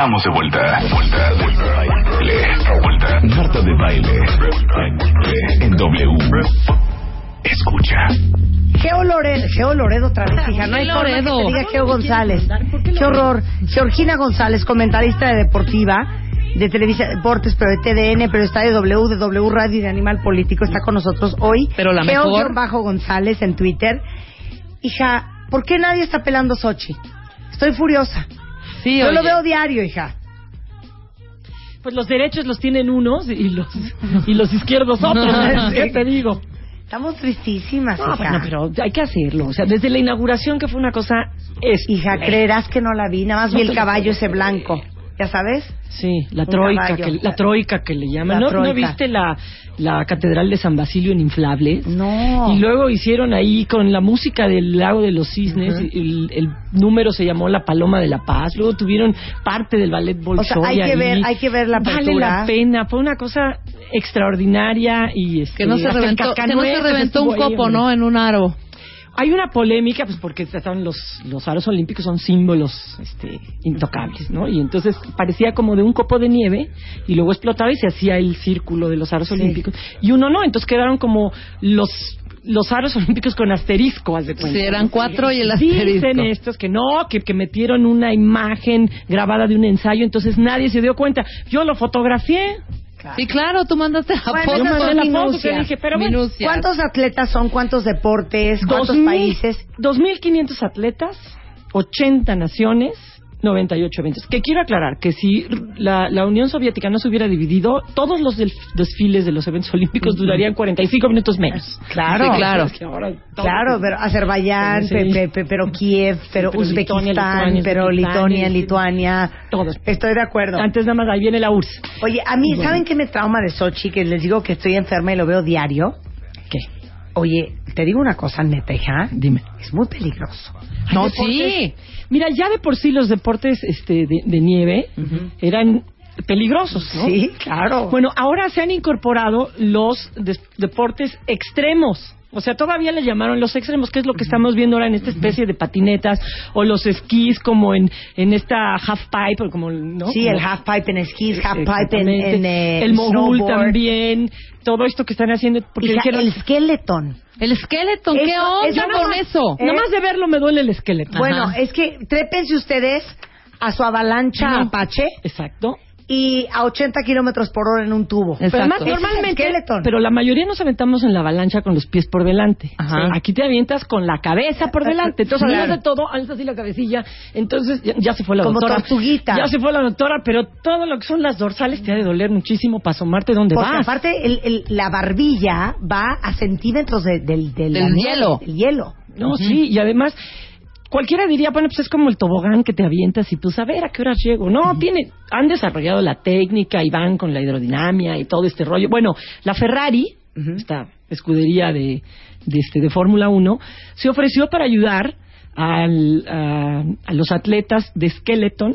Estamos de vuelta. Vuelta, vuelta, baile. Vuelta. Marta de baile. En W. Escucha. Geo Loredo, Geo Loredo otra vez, hija. No hay Geo forma que Loredo. te diga Geo ¿Cómo le González. qué Loredo? horror. Georgina González, comentarista de Deportiva, de Televisa Deportes, pero de TDN, pero está de W, de W Radio y de Animal Político, está con nosotros hoy. Pero la Geo mejor- bajo González en Twitter. Hija, ¿por qué nadie está pelando Sochi? Estoy furiosa. Sí, Yo lo veo diario, hija. Pues los derechos los tienen unos y los y los izquierdos otros. ¿Qué te digo? Estamos tristísimas, No, hija. bueno, pero hay que hacerlo. O sea, desde la inauguración que fue una cosa es Hija, creerás que no la vi, nada más No vi el lo caballo ese blanco. ¿Ya sabes? Sí, la troika, caballo. que, la troika que le llaman. La ¿No, ¿No troika. viste la, la catedral de San Basilio en inflables? No. Y luego hicieron ahí con la música del lago de los cisnes, el, el número se llamó La Paloma de la Paz, luego tuvieron parte del ballet Bolshoi hay que ahí. ver- hay que ver la Vale apertura. la pena, fue una cosa extraordinaria y este, Que no se reventó, que no se Cascanueces reventó un ahí, copo. ¿no? En un aro. Hay una polémica, pues porque estaban los, los aros olímpicos son símbolos este, intocables, ¿no? Y entonces parecía como de un copo de nieve y luego explotaba y se hacía el círculo de los aros olímpicos. Y uno no, entonces quedaron como los los aros olímpicos con asterisco, haz de cuenta. Sí, eran cuatro y el Dicen asterisco. estos que no, que, que metieron una imagen grabada de un ensayo, entonces nadie se dio cuenta. Yo lo fotografié, Sí, claro, tú mandaste la Bueno, foto. yo mandé la foto, dije, pero bueno. ¿Cuántos atletas son? ¿Cuántos deportes? ¿Cuántos 2000, países? 2.500 atletas, 80 naciones, 98 eventos. Que quiero aclarar que si la, la Unión Soviética no se hubiera dividido, todos los desfiles de los eventos olímpicos durarían 45 minutos menos. Claro. Sí, claro. Es que ahora Claro, pero Azerbaiyán, pe- pe- pe- pero Kiev, pero, pero Uzbekistán, Lituania, Lituania, pero Lituania. Lituania. Todos. Estoy de acuerdo. Antes nada más ahí viene la URSS. Oye, a mí, Bueno. ¿saben qué me trauma de Sochi? Que les digo que estoy enferma y lo veo diario. Oye, te digo una cosa, neta, hija. Dime. Es muy peligroso. No, deportes- sí. Mira, ya de por sí los deportes este, de, de nieve eran peligrosos, ¿no? Sí, claro. Bueno, ahora se han incorporado los deportes extremos. O sea, todavía le llamaron los extremos, que es lo que estamos viendo ahora en esta especie de patinetas, o los esquís como en, en esta half pipe, o como, ¿no? sí, el half pipe en esquís, half pipe en, en eh, el mogul snowboard. también, todo esto que están haciendo, porque Hija, dijeron, el skeleton. El skeleton, ¿qué Eso- onda eso con nomás- eso? Eh, nada más de verlo me duele el esqueleto. Bueno, Ajá. es que trépense ustedes a su avalancha No. Apache Exacto. Y a 80 kilómetros por hora en un tubo. Exacto. Pero además, es normalmente, pero la mayoría nos aventamos en la avalancha con los pies por delante. Ajá. Aquí te avientas con la cabeza por delante. Entonces, Claro. además de todo, alzas así la cabecilla. Entonces, ya, ya se fue la Como doctora. tortuguita. Ya se fue la doctora, pero todo lo que son las dorsales te ha de doler muchísimo para asomarte donde Porque vas. aparte el- el- la barbilla va a centímetros de- del, del, Del la nieve, hielo. del hielo. No, sí, y además... Cualquiera diría, bueno, pues es como el tobogán que te avientas y a ver a qué horas llego. No, tiene, han desarrollado la técnica y van con la hidrodinamia y todo este rollo. Bueno, la Ferrari, esta escudería de, de, este, de Fórmula 1, se ofreció para ayudar al- a, a los atletas de skeleton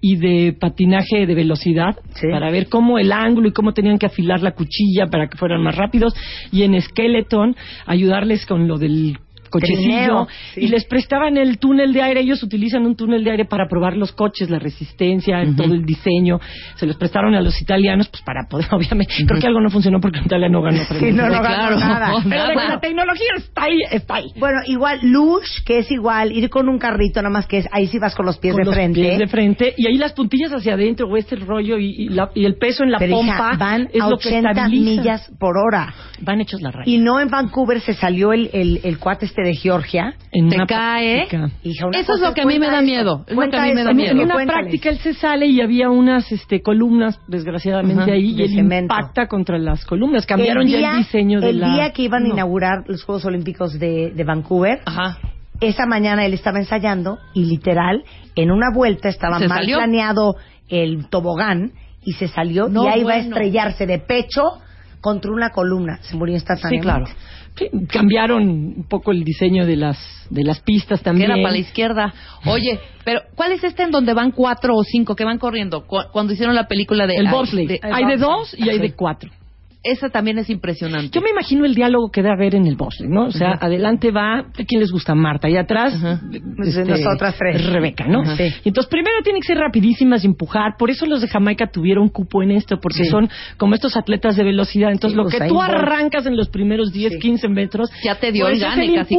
y de patinaje de velocidad Sí. para ver cómo el ángulo y cómo tenían que afilar la cuchilla para que fueran más rápidos y en skeleton ayudarles con lo del cochecillo sí. y les prestaban el túnel de aire ellos utilizan un túnel de aire para probar los coches la resistencia todo el diseño se los prestaron a los italianos pues para poder obviamente creo que algo no funcionó porque el italiano ganó Sí, no, no ganó claro. nada. pero Nada. la tecnología está ahí está ahí Bueno, igual lush, que es igual ir con un carrito, nada más que es ahí sí vas con los pies con de los frente. pies de frente y ahí las puntillas hacia adentro o este rollo y, y la- y el peso en la Pero hija, pompa van es a lo que 80 estabiliza. millas por hora. van hechos la raya Y no en Vancouver se salió el, el, el cuate este de Georgia. en Te una cae. Hija, Eso es lo que a mí me da eso, miedo, es lo que a mí me da En, miedo. en una cuéntales. práctica él se sale y había unas este, columnas, desgraciadamente, ahí, de y él cemento. impacta contra las columnas. Cambiaron ya el diseño de el la... día que iban a inaugurar los Juegos Olímpicos de, de Vancouver, Ajá. esa mañana él estaba ensayando y literal, en una vuelta estaba ¿Se mal salió? planeado el tobogán y se salió No, y ahí va a bueno. estrellarse de pecho contra una columna. Se murió Sí, instantáneamente. claro. Sí, cambiaron un poco el diseño de las de las pistas Que también. era para la izquierda. Oye, pero ¿cuál es este en donde van cuatro o cinco que van corriendo? Cu- Cuando hicieron la película de... el ah, bobsleigh. hay de dos y hay Sí. de cuatro. Esa también es impresionante. Yo me imagino el diálogo que debe haber en el bosque, ¿no? O sea, adelante va, ¿a quién les gusta? Marta, y atrás, Ajá. este, Nosotras tres. Rebeca, ¿no? Ajá. Sí. Y entonces primero tienen que ser rapidísimas y empujar, por eso los de Jamaica tuvieron cupo en esto, porque Sí. son como estos atletas de velocidad. Entonces Sí, lo que tú Bolt. arrancas en los primeros 10, Sí. 15 metros, Ya te dio pues gane, casi,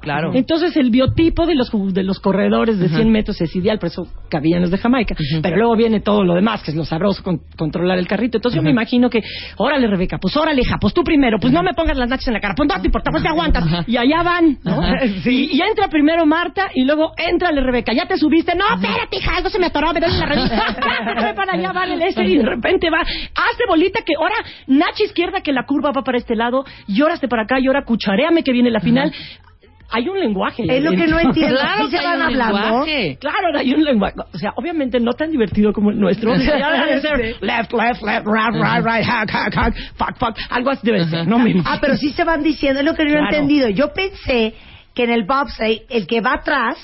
claro. Entonces el biotipo de los de los corredores de 100 metros es ideal, por eso cabían los de Jamaica. Pero luego viene todo lo demás, que es lo sabroso, con- controlar el carrito. Entonces yo me imagino que, órale Rebeca, pues órale hija, pues tú primero, pues no me pongas las nachas en la cara, pues no te importa, pues te aguantas. Y allá van, ¿no? Y, y entra primero Marta y luego entrale Rebeca, ya te subiste, no, espérate hija, algo se me atoró, me duele la. Ve para allá, van el este y de repente va, hazte bolita que ahora nacha izquierda que la curva va para este lado y ahora para acá y ahora cucharéame que viene la final. Hay un lenguaje. Es lo que no entiendo. Claro ¿Sí que se van hablando? lenguaje. Claro, hay un lenguaje. O sea, obviamente no tan divertido como el nuestro. O sea, ya debe de ser left, left, left, right, right, right, hack, hack, hack, fuck, fuck. Algo así debe ser, ¿no? Me imagino. Ah, pero sí se van diciendo, es lo que no he Claro. entendido. Yo pensé que en el bobsleigh, el que va atrás,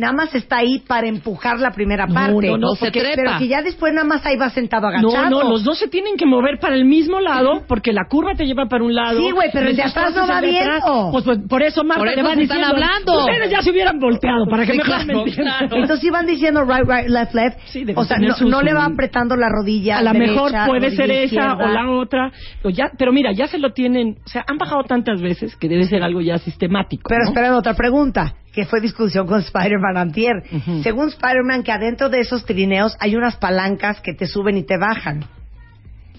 nada más está ahí para empujar la primera No, parte. no, no, se Porque- trepa. Pero que ya después nada más ahí va sentado agachado. No, no, los dos se tienen que mover para el mismo lado porque la curva te lleva para un lado. Sí, güey, pero el de atrás no va viendo. Pues, pues, por eso, Marta, Por te van se están diciendo, hablando. Ustedes ya se hubieran volteado para que Sí, mejor claro, me claro. Entonces iban diciendo right, right, left, left. Sí, o sea, no, su- no le va apretando la rodilla. A lo mejor puede ser esa izquierda. o la otra. Pero, ya, pero mira, ya se lo tienen. O sea, han bajado tantas veces que debe ser algo ya sistemático. Pero ¿no? espera otra pregunta, que fue discusión con Spider-Man antier. Según Spider-Man, que adentro de esos trineos hay unas palancas que te suben y te bajan.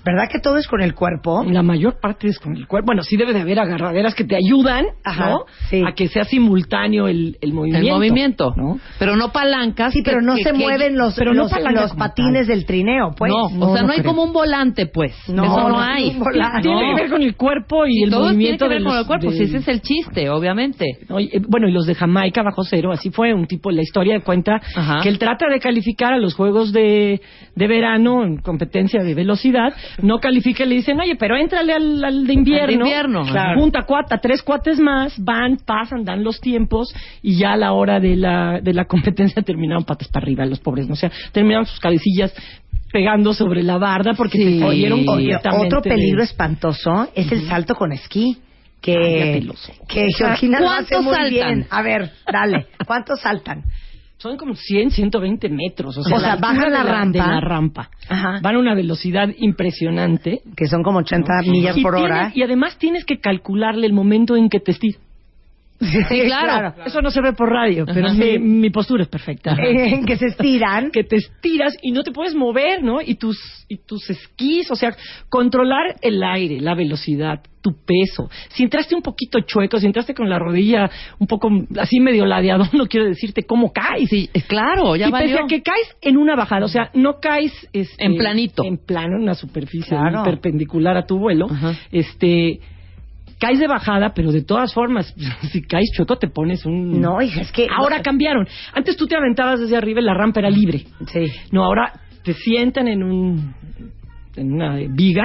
¿Verdad que todo es con el cuerpo? La mayor parte es con el cuerpo. Bueno, sí debe de haber agarraderas que te ayudan, Ajá, ¿no? sí. A que sea simultáneo el, el movimiento. El movimiento. ¿no? Pero no palancas. Sí, pero que- no que- se que- mueven los, pero no los, palanca los patines tal. del trineo, pues. no, No, o sea, no no, hay creo. como un volante, pues. No, Eso no, no hay. es un volante. Tiene No. que ver con el cuerpo y el Todo tiene movimiento que ver con los- el cuerpo, de- si ese es el chiste, obviamente. ¿no? Y, eh, bueno, y los de Jamaica bajo cero, así fue un tipo, la historia de cuenta Ajá. que él trata de calificar a los juegos de, de verano en competencia de velocidad, no califica y le dicen, oye, pero éntrale al, al de invierno, Al de invierno, Claro. junta cuata, tres cuates más, van, pasan, dan los tiempos y ya a la hora de la, de la competencia terminaron patas para arriba los pobres, ¿no? o sea, terminaron sus cabecillas pegando sobre la barda porque Sí. se jodieron Oye, completamente Otro peligro espantoso es el salto con esquí. Que, ojos. que Georgina lo hace ¿Cuántos muy saltan? bien. A ver, dale. ¿Cuántos saltan? Son como 100, 120 metros. O sea, O sea, la bajan la rampa. De la rampa. Ajá. Van a una velocidad impresionante. Que son como 80 millas y por tienes- hora. y además tienes que calcularle el momento en que te estiras. Sí, claro. Eso no se ve por radio, pero mi, mi postura es perfecta. En que se estiran. que te estiras y no te puedes mover, ¿no? Y tus, y tus esquís, o sea, controlar el aire, la velocidad, tu peso. Si entraste un poquito chueco, si entraste con la rodilla un poco así medio ladeado, no quiero decirte cómo caes. Sí, eh, claro, ya y pese valió. a que caes en una bajada, o sea, no caes este, En planito. en plano, en una superficie Claro. perpendicular a tu vuelo, Ajá. este caes de bajada, pero de todas formas, si caes chueco te pones un No, hija, es que. Ahora cambiaron. Antes tú te aventabas desde arriba y la rampa era libre. Sí. No, ahora te sientan en un en una viga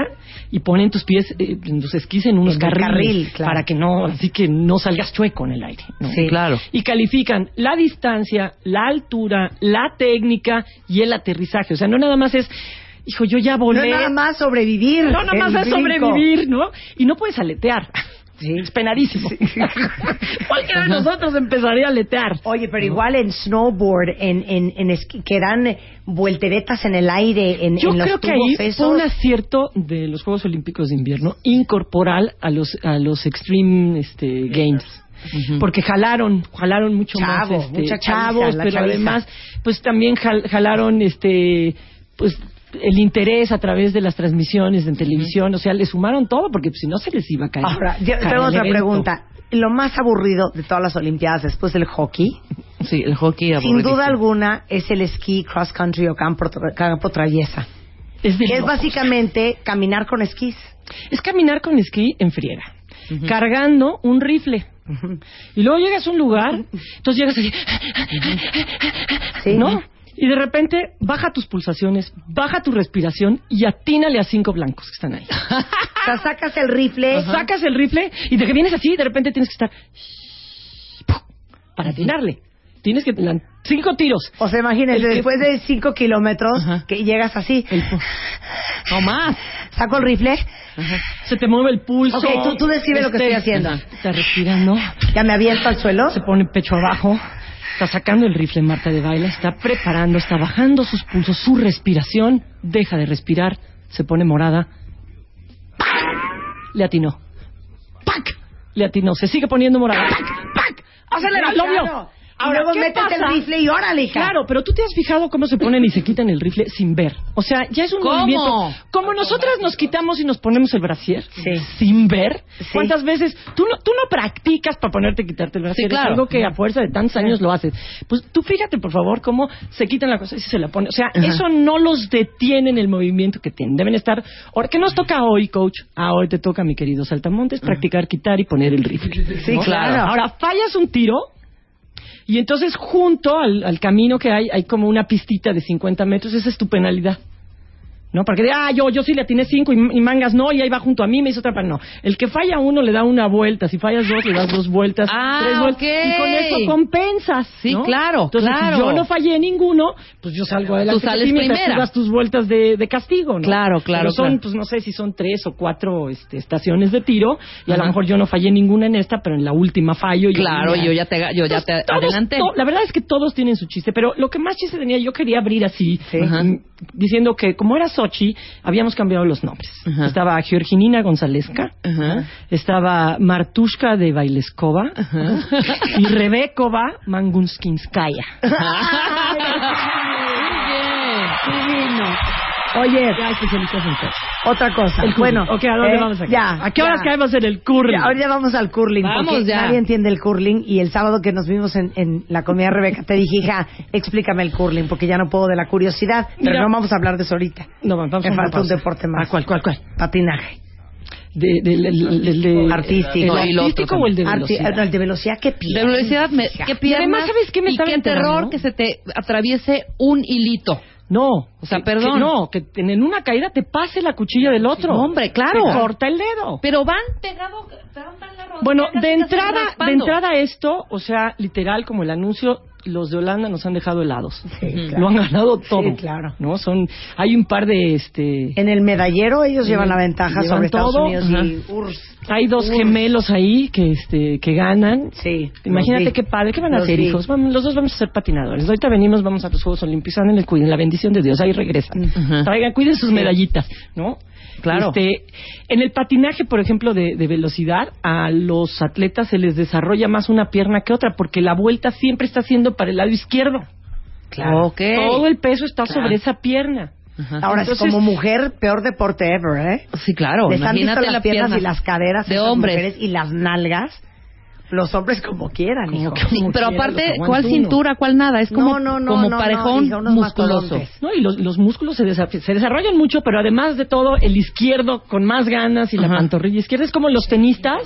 y ponen tus pies, eh, en tus esquís en unos En carriles carril, claro. para que no, así que no salgas chueco en el aire. ¿no? Sí. Claro. Y califican la distancia, la altura, la técnica y el aterrizaje. O sea, no nada más es, hijo, yo ya No volé. es nada más sobrevivir. No, nada más es sobrevivir, ¿no? Y no puedes aletear. Sí. Es penadísimo. Cualquiera de nosotros empezaría a aletear. Oye, pero igual en snowboard, en, en, en esquí, que dan vuelteretas en el aire, en, Yo en los creo que ahí fue esos. un acierto de los Juegos Olímpicos de Invierno incorporar a los a los Extreme este, Games. Porque jalaron, jalaron mucho Chavo, más este, chavos, pero además, pues también jal- jalaron este, pues el interés a través de las transmisiones en televisión, o sea, le sumaron todo porque pues, si no se les iba a caer. Ahora, yo caer tengo otra evento. pregunta. Lo más aburrido de todas las Olimpiadas después del hockey, Sí, el hockey sin aburridísimo. duda alguna, es el esquí cross country o campo, campo traviesa. Es, es básicamente caminar con esquís. es caminar con esquí en friega, cargando un rifle. Y luego llegas a un lugar, entonces llegas así, Sí. ¿no? Y de repente baja tus pulsaciones, baja tu respiración y atínale a cinco blancos que están ahí. O sea, sacas el rifle. Sacas el rifle y de que vienes así, de repente tienes que estar para atinarle. Tienes que cinco tiros. O sea, imagínense, El que- después de cinco kilómetros, Ajá. que llegas así, No más. saco el rifle, Se te mueve el pulso. Ok, tú- tú describe lo que estoy haciendo. Está respirando. Ya me aviento al suelo. Se pone pecho abajo. Está sacando el rifle Marta de baile. Está preparando. Está bajando sus pulsos, su respiración. Deja de respirar. Se pone morada. ¡Pac! Le atinó. ¡Pac! Le atinó. Se sigue poniendo morada. ¡Pac! ¡Pac! ¡Acelera! ¡Lo vio! Claro. Y luego ¿qué métete el rifle y órale, hija. Claro, pero tú te has fijado cómo se ponen y se quitan el rifle sin ver. O sea, ya es un ¿Cómo? movimiento. Como nosotras nos quitamos y nos ponemos el brasier Sí. sin ver. Sí. ¿Cuántas veces tú no, tú no practicas para ponerte y quitarte el brasier? Sí, claro. Es algo que a fuerza de tantos años lo haces. Pues tú fíjate, por favor, cómo se quitan la cosa y se la ponen. O sea, eso no los detiene en el movimiento que tienen. Deben estar. Ahora, ¿qué nos toca hoy, coach? Ah, hoy te toca, mi querido Saltamontes, practicar, quitar y poner el rifle. Sí, ¿no? claro. Ahora, fallas un tiro y entonces junto al, al camino que hay, hay como una pistita de 50 metros, esa es tu penalidad. ¿No? Para que diga, ah, yo, yo sí le atiné cinco y, y mangas no, y ahí va junto a mí, me hizo otra para no. El que falla uno le da una vuelta, si fallas dos le das dos vueltas, Ah, tres vueltas, y con eso compensas. Sí, ¿no? claro, Entonces, claro. si yo no fallé ninguno, pues yo salgo adelante. Tú sales de primera. tú das tus vueltas de, de castigo, ¿no? Claro, claro, Pero son, claro. pues no sé si son tres o cuatro este, estaciones de tiro, y a lo mejor yo no fallé ninguna en esta, pero en la última fallo. y Claro, yo ya te, yo ya te entonces, todos- adelanté. to- la verdad es que todos tienen su chiste, pero lo que más chiste tenía, yo quería abrir así, Sí. Mm, diciendo que como era Sochi, habíamos cambiado los nombres. Ajá. Estaba Georginina Gonzalesca, Ajá. estaba Martushka de Baileskova y Rebekova Mangunskinskaya. Divino. Oye, Ya otra cosa. El bueno, Ok, ¿a dónde eh, vamos aquí? Ya. ¿A qué horas ya. caemos en el curling? Ya, ahorita vamos al curling. Vamos porque ya. Nadie entiende el curling. Y el sábado que nos vimos en, en la comida Rebeca, te dije, hija, explícame el curling, porque ya no puedo de la curiosidad. Pero Mira. no vamos a hablar de eso ahorita. No, vamos Me a falta un deporte más. ¿A cuál, cuál, cuál? Patinaje. De, de, de- de- de- Artístico. ¿El artístico o el de Arti- velocidad? no, el de velocidad, qué pierna. De velocidad, me, qué Y piernas. además, ¿sabes qué me y qué terror que se te atraviese un hilito. No, O sea, que- perdón. que no, que en una caída te pase la cuchilla del otro. Hombre, claro. Te corta el dedo. Pero van pegados, van van la rodilla, Bueno, de entrada, de entrada esto, o sea, literal como el anuncio, los de Holanda nos han dejado helados. Sí, claro. Lo han ganado todo. Sí, claro. No, son, hay un par de, este, En el medallero ellos llevan la ventaja llevan sobre Estados todo, Unidos ajá. y URSS. hay dos gemelos ahí que, este, que ganan. Sí. Imagínate qué padre, ¿qué van a Los hacer, vi. hijos? Vamos, los dos vamos a ser patinadores. Ahorita venimos, vamos a los Juegos Olímpicos, en el cuiden, la bendición de Dios, ahí regresan. Ajá. Traigan, cuiden sus medallitas, ¿no? Claro. Este, en el patinaje, por ejemplo, de, de velocidad, a los atletas se les desarrolla más una pierna que otra, porque la vuelta siempre está siendo para el lado izquierdo. Claro. Todo el peso está Claro. sobre esa pierna. Ajá. Ahora, Entonces- como mujer, peor deporte ever, ¿eh? Sí, claro. Les han visto Imagínate las la piernas pierna y las caderas de hombres. mujeres y las nalgas. Los hombres como quieran, hijo. Como pero aparte, ¿cuál cintura, cuál nada? Es como, No, no, no, como parejón hija, musculoso. ¿no? Y los, los músculos se, desa- se desarrollan mucho, pero además de todo, el izquierdo con más ganas y la pantorrilla izquierda es como los tenistas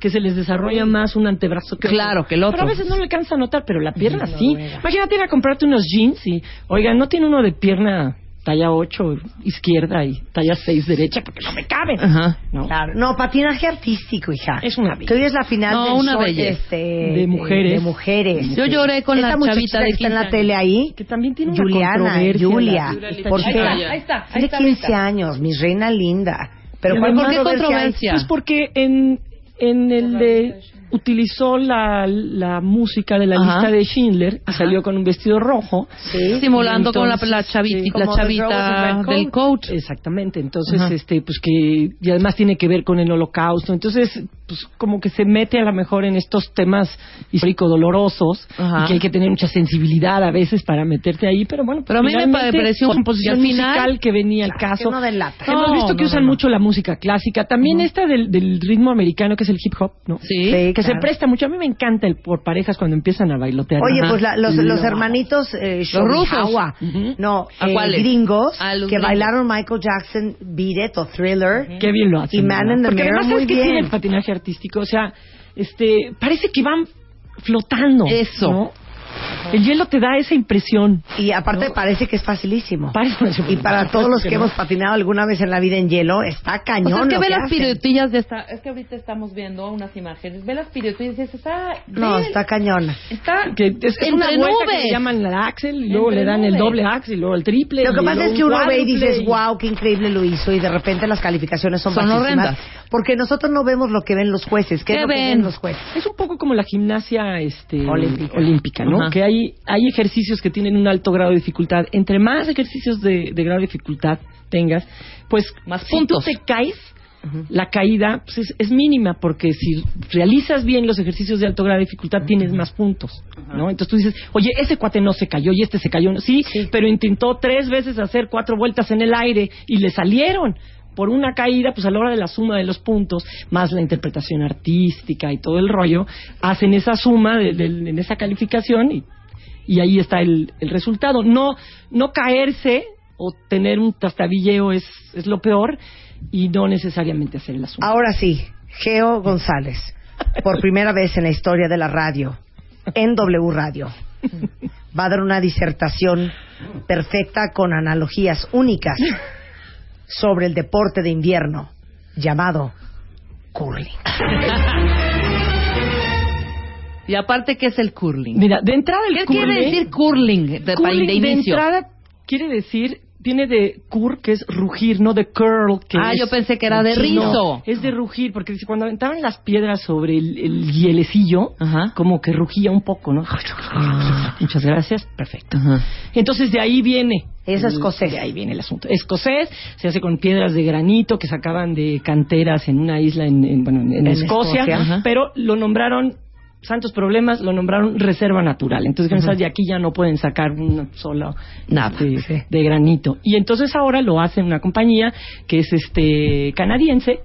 que se les desarrolla más un antebrazo que Claro, que el otro. Pero a veces no le alcanza a notar, pero la pierna sí. Imagínate ir a comprarte unos jeans y, oiga, no tiene uno de pierna talla 8 izquierda y talla 6 derecha porque no me caben. Ajá. ¿no? Claro. No, patinaje artístico, hija. Es una belleza. Que hoy es la final No, del una belleza. este, De mujeres. De, mujeres. Yo lloré con Esta la muchachita chavita de que está en 15 la tele ahí. Que también tiene una Juliana, controversia, Julia. ¿Por qué? Ahí está, ahí está, ahí Tiene está, 15 ahí está. años, mi reina linda. Pero Y ¿cuál además- ¿Por qué controversia? Pues porque en, en el de utilizó la, la música de la Ajá. lista de Schindler y salió con un vestido rojo. Sí. Simulando con la, Entonces, la chavita, sí. la del coach. Exactamente, entonces, Ajá. este, pues que, y además tiene que ver con el holocausto, entonces, pues como que se mete a lo mejor en estos temas histórico dolorosos, Ajá. y que hay que tener mucha sensibilidad a veces para meterte ahí, pero bueno, Pero a mí me pareció un- composición final- musical que venía al caso. que no delata. Hemos No, visto que no, usan mucho la música clásica, también esta del, del ritmo americano que es el hip hop, ¿no? Sí. Sí, Que se presta mucho, a mí me encanta el por parejas cuando empiezan a bailotear. Oye, Ajá. pues la- los, Lo los hermanitos eh, Los rusos. No, ¿A eh, gringos A que gringos. bailaron Michael Jackson Beat It o Thriller. Qué bien lo hacen. Y Man in the Porque Mirror, además, muy ¿sabes qué tiene bien. el patinaje artístico? O sea, este, parece que van flotando. Eso. ¿no? El hielo te da esa impresión. Y aparte parece que es facilísimo. Parece- Y para todos los que, que no. hemos patinado alguna vez en la vida en hielo, está O cañón sea, es que lo ve que las hacen. piruetillas de esta... Es que ahorita estamos viendo unas imágenes. Ve las piruetillas y dices, está... No, ve, está cañona. Está... Que es, es una vuelta que le llaman el axel y luego Entre le dan el nubes. doble axel y luego el triple. Lo que pasa es que un uno ve y dices, wow, qué increíble lo hizo, y de repente las calificaciones son, Son bajísimas. horrendas. Porque nosotros no vemos lo que ven los jueces. ¿Qué, ¿Qué es lo que ven? ven los jueces? Es un poco como la gimnasia este, Olímpica. olímpica, ¿no? Que hay, hay ejercicios que tienen un alto grado de dificultad. Entre más ejercicios de, de grado de dificultad tengas, pues Más si puntos. tú te caes, la caída pues, es, es mínima, porque si realizas bien los ejercicios de alto grado de dificultad, tienes más puntos, ¿no? Entonces tú dices, oye, ese cuate no se cayó y este se cayó. Sí, pero intentó tres veces hacer cuatro vueltas en el aire y le salieron. Por una caída, pues a la hora de la suma de los puntos, más la interpretación artística y todo el rollo, hacen esa suma de, de- en esa calificación y, y ahí está el, el resultado. No, no caerse o tener un trastabilleo es, es lo peor y no necesariamente hacer la suma. Ahora sí, Geo González, por primera vez en la historia de la radio, en W Radio, va a dar una disertación perfecta con analogías únicas sobre el deporte de invierno llamado curling. Y aparte, ¿qué es el curling? Mira, de entrada el ¿Qué curling, quiere decir curling de, curling de de inicio? entrada quiere decir viene de cur que es rugir, no de curl que Ah, es- yo pensé que era de rizo. no, es de rugir porque dice, cuando aventaban las piedras sobre el, el hielecillo, Ajá. como que rugía un poco, ¿no? Muchas gracias, perfecto. Entonces de ahí viene. Es escocés. De ahí viene el asunto. Escocés se hace con piedras de granito que sacaban de canteras en una isla en, en- bueno, en, Escocia, pero lo nombraron santos problemas, lo nombraron reserva natural. Entonces, uh de aquí ya no pueden sacar una sola Nada. de, de granito. Y entonces ahora lo hace una compañía que es este canadiense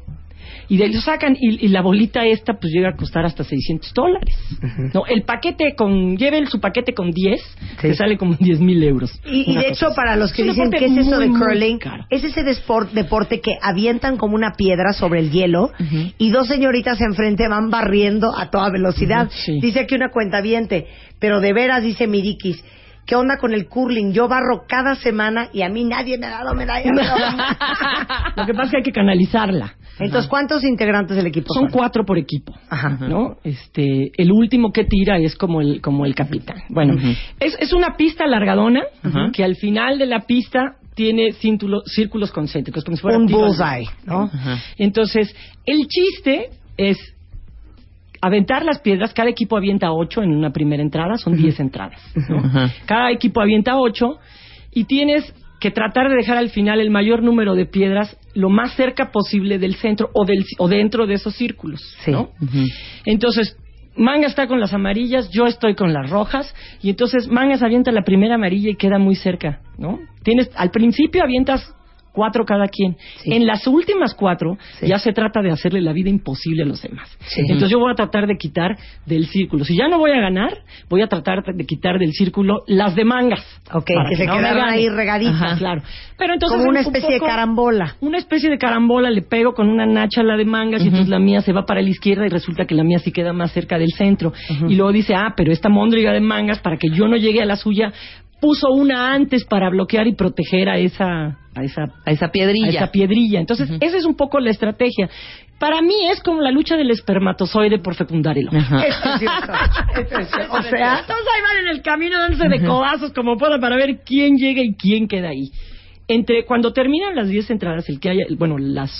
y de ahí lo sacan y, y la bolita esta pues llega a costar hasta 600 dólares. No, el paquete con, lleven su paquete con 10, que sale como 10 mil euros. Y, de hecho, así. para los que un dicen qué es eso de curling, es ese deporte que avientan como una piedra sobre el hielo y dos señoritas enfrente van barriendo a toda velocidad. Sí. Dice aquí una cuenta pero de veras dice Mirikis. ¿Qué onda con el curling? Yo barro cada semana y a mí nadie me ha dado medalla. Lo que pasa es que hay que canalizarla. Entonces, ¿cuántos integrantes del equipo Son son? cuatro por equipo. Ajá. ¿no? Este, el último que tira es como el, como el capitán. Bueno, es, es una pista largadona Ujú. que al final de la pista tiene cíntulo- círculos concéntricos, como si fuera Un bullseye. ¿no? Entonces, el chiste es aventar las piedras. Cada equipo avienta ocho en una primera entrada, son diez entradas. ¿no? Cada equipo avienta ocho y tienes que tratar de dejar al final el mayor número de piedras lo más cerca posible del centro o, del, o dentro de esos círculos. Sí. ¿no? Entonces, Mangas está con las amarillas, yo estoy con las rojas, y entonces Mangas avienta la primera amarilla y queda muy cerca, ¿no? Tienes, al principio avientas cuatro cada quien. Sí. En las últimas cuatro Sí. ya se trata de hacerle la vida imposible a los demás. Sí. Entonces yo voy a tratar de quitar del círculo. Si ya no voy a ganar, voy a tratar de quitar del círculo las de mangas. Ok, Para que se no quedaron ahí regaditas. Ajá, claro. Pero entonces como una es un especie de carambola. una especie de carambola, le pego con una nacha a la de mangas y entonces la mía se va para la izquierda y resulta que la mía sí queda más cerca del centro. Y luego dice, ah, pero esta móndriga de mangas, para que yo no llegue a la suya, puso una antes para bloquear y proteger a esa, a esa, A esa a piedrilla. esa piedrilla. Entonces, esa es un poco la estrategia. Para mí es como la lucha del espermatozoide por fecundar el. Ajá. Es precioso. O sea, Todos ahí van en el camino dándose de codazos como puedan para ver quién llega y quién queda ahí. Entre cuando terminan las 10 entradas, el que haya, bueno, las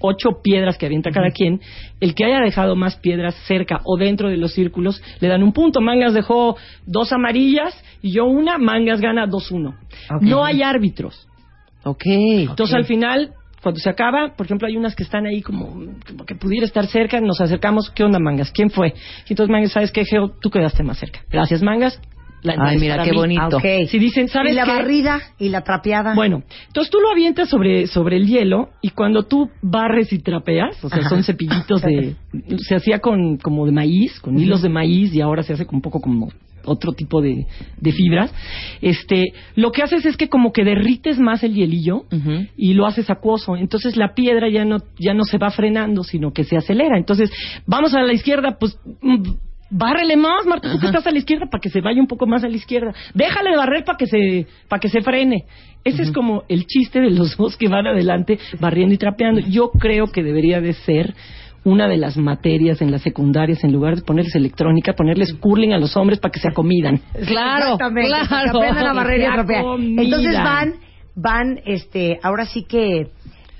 ocho piedras que avienta cada quien, el que haya dejado más piedras cerca o dentro de los círculos, le dan un punto. Mangas dejó dos amarillas y yo una, Mangas gana 2-1. Ok. No hay árbitros. Ok. Entonces al final, cuando se acaba, por ejemplo, hay unas que están ahí como, como que pudiera estar cerca, nos acercamos, ¿qué onda, Mangas? ¿Quién fue? Y entonces Mangas, ¿sabes qué, Geo? Tú quedaste más cerca. Gracias, Mangas. La Ay, mira qué mí. bonito. ok. Si dicen, ¿sabes y la qué? barrida y la trapeada. Bueno, entonces tú lo avientas sobre, sobre el hielo y cuando tú barres y trapeas, o sea, Ajá. son cepillitos de... Se hacía con como de maíz, con hilos de maíz y ahora se hace con un poco como otro tipo de, de fibras. Este, lo que haces es que como que derrites más el hielillo Ujú. y lo haces acuoso. Entonces la piedra ya no, ya no se va frenando, sino que se acelera. Entonces, vamos a la izquierda, pues mm, Bárrele más, Marta, tú que estás a la izquierda para que se vaya un poco más a la izquierda. Déjale de barrer para que se para que se frene. Ese es como el chiste de los dos que van adelante barriendo y trapeando. Yo creo que debería de ser una de las materias en las secundarias, en lugar de ponerles electrónica, ponerles curling a los hombres para que se acomidan. Claro, Exactamente, claro. que aprendan a barrer y a trapear. Entonces van, van, este, ahora sí que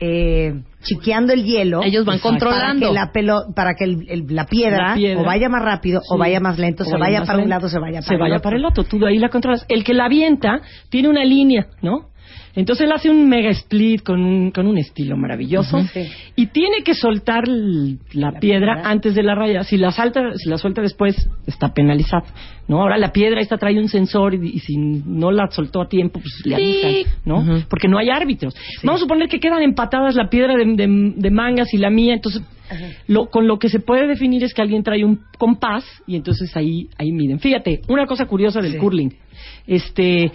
eh, chiqueando el hielo. Ellos van Exacto. controlando. Para que la, pelo- para que el- el- la, piedra, La piedra. o vaya más rápido o vaya más lento, O se vaya para un lado, se vaya para se el vaya otro. para el otro. Tú de ahí la controlas. El que la avienta tiene una línea, ¿no? Entonces él hace un mega split con un, con un estilo maravilloso y tiene que soltar la, piedra piedra. antes de la raya. Si la salta, si la suelta después, está penalizado. No, ahora la piedra esta trae un sensor y, y si no la soltó a tiempo, pues le Sí. avisan, ¿no? Porque no hay árbitros. Vamos a suponer que quedan empatadas la piedra de, de- de mangas y la mía, entonces lo, con lo que se puede definir es que alguien trae un compás y entonces ahí ahí miden. Fíjate, una cosa curiosa del Sí. curling. Este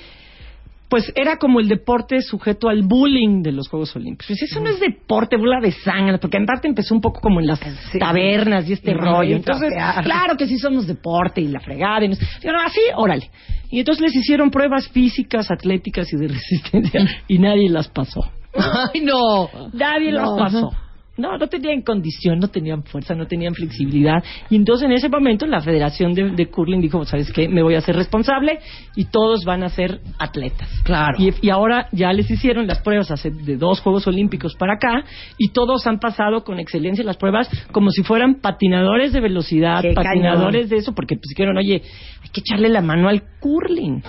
pues era como el deporte sujeto al bullying de los Juegos Olímpicos. Pues eso no es deporte, bola de sangre, porque en parte empezó un poco como en las tabernas y este Y rollo. Entonces, claro que sí somos deporte y la fregada. Y nos, dijeron, así, órale. Y entonces les hicieron pruebas físicas, atléticas y de resistencia y nadie las pasó. Ay, no. Nadie las pasó. No, no tenían condición, no tenían fuerza, no tenían flexibilidad. Y entonces en ese momento la Federación de, de Curling dijo, ¿sabes qué? Me voy a hacer responsable y todos van a ser atletas. Claro. Y, y ahora ya les hicieron las pruebas hace de dos Juegos Olímpicos para acá y todos han pasado con excelencia las pruebas como si fueran patinadores de velocidad, Qué patinadores cañón. de eso, porque pues dijeron, oye, hay que echarle la mano al curling.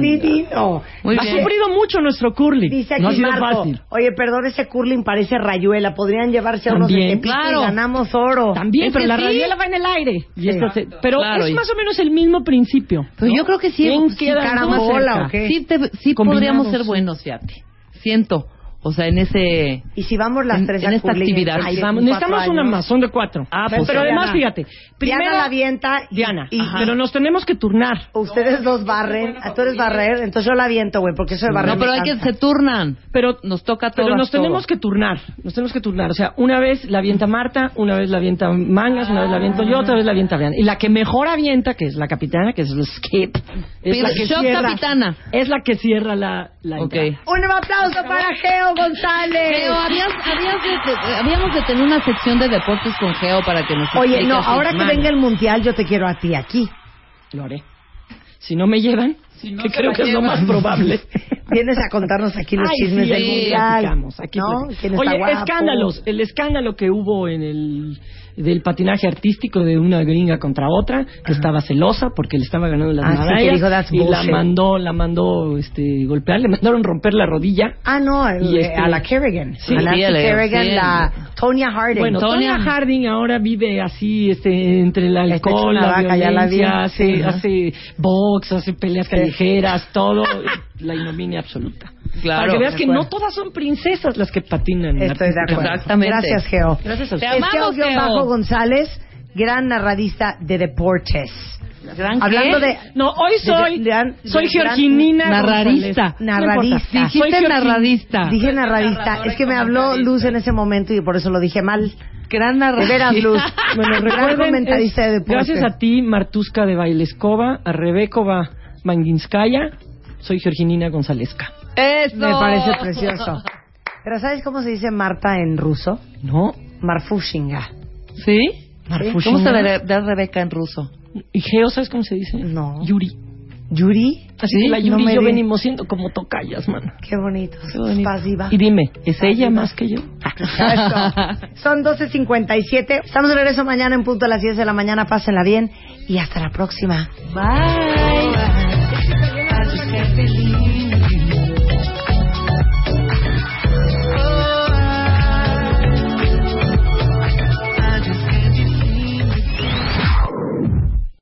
Divino. Muy ha bien. sufrido mucho nuestro curling. Dice no ha sido Marco, fácil. oye, perdón, ese curling parece rayuela, podrían llevarse a unos de Claro. y ganamos oro. También, Es pero la sí. radiela va en el aire. Y Sí. esto se- pero Claro, es y- más o menos el mismo principio. Pero ¿no? yo creo que sí, ¿Quién sí, queda caramba, más bola? ¿o qué? Sí, te- sí podríamos ser buenos, fíjate. Siento. O sea, en ese... Y si vamos las En- tres en a esta curling, actividad. Ahí años, Necesitamos una más, son de cuatro. Ah, Pero pues pero Diana. además, fíjate. Diana Primero, la avienta. y- Diana, y- pero nos tenemos que turnar. Ustedes dos barren, tú eres barrer, entonces yo la aviento, güey, porque eso de barrer No, pero hay que se turnan. Pero Nos toca a todas Pero nos todo. tenemos que turnar, nos tenemos que turnar. O sea, una vez la avienta Marta, una vez la avienta Mangas, una vez la aviento yo, otra vez la avienta Brian. Y la que mejor avienta, que es la capitana, que es el skip, es la que cierra, capitana. es la que cierra la, la Ok. entrada. Un aplauso para Geo González. Geo, habías, habías de- de- habíamos de tener una sección de deportes con Geo para que nos Oye, no, ahora que venga el mundial, yo te quiero a ti aquí. Lo haré. Si no me llevan, que creo que es lo más probable. Vienes a contarnos aquí los Ay, chismes sí, del mundial. aquí ¿No? platicamos. ¿Quién está Oye, guapo? escándalos. El escándalo que hubo en el del patinaje artístico de una gringa contra otra que estaba celosa porque le estaba ganando las Ah, sí, medallas dijo, "That's y la bullshit". mandó la mandó este golpear le mandaron romper la rodilla Ah, no, el- Y este- a la Kerrigan. Sí, a Nancy Kerrigan, la Tonya Harding. bueno Tonya- Harding ahora vive así este entre el alcohol la vaca, ya la vi. violencia hace, hace box hace peleas callejeras todo la ignominia absoluta Claro, para que veas que no todas son princesas las que patinan Estoy de acuerdo. Exactamente. Gracias, Geo. Gracias a Te ustedes. amamos, Es Geo Geo. Bajo González, gran narradista de deportes. ¿Gran qué? Hablando de... No, hoy soy, de- de- soy de- Georginina Narradista. No. Narradista. Soy Dijiste Georgin- narradista. Dije narradista. Es que me habló Luz en ese momento y por eso lo dije mal. Gran De narradista. veras, Luz. Bueno, Gran comentarista es- de deporte. gracias a ti, Martusca de Bailescova, a Rebekova Manginskaya, soy Georginina Gonzalesca. Eso. Me parece precioso. Pero ¿sabes cómo se dice Marta en ruso? ¿No? Marfushinga. ¿Sí? Marfushinga. ¿Cómo se ve ve Rebeca en ruso? ¿Y Geo, sabes cómo se dice? No. Yuri. ¿Yuri? Así Sí, que la no Yuri me y yo di- venimos siendo como tocallas, mano. Qué bonito. Qué bonito. Pasiva. Y dime, ¿es Pasiva. ella más que yo? Eso. Son 12.57. Estamos de regreso mañana en punto a las 10 de la mañana. Pásenla bien y hasta la próxima. Bye.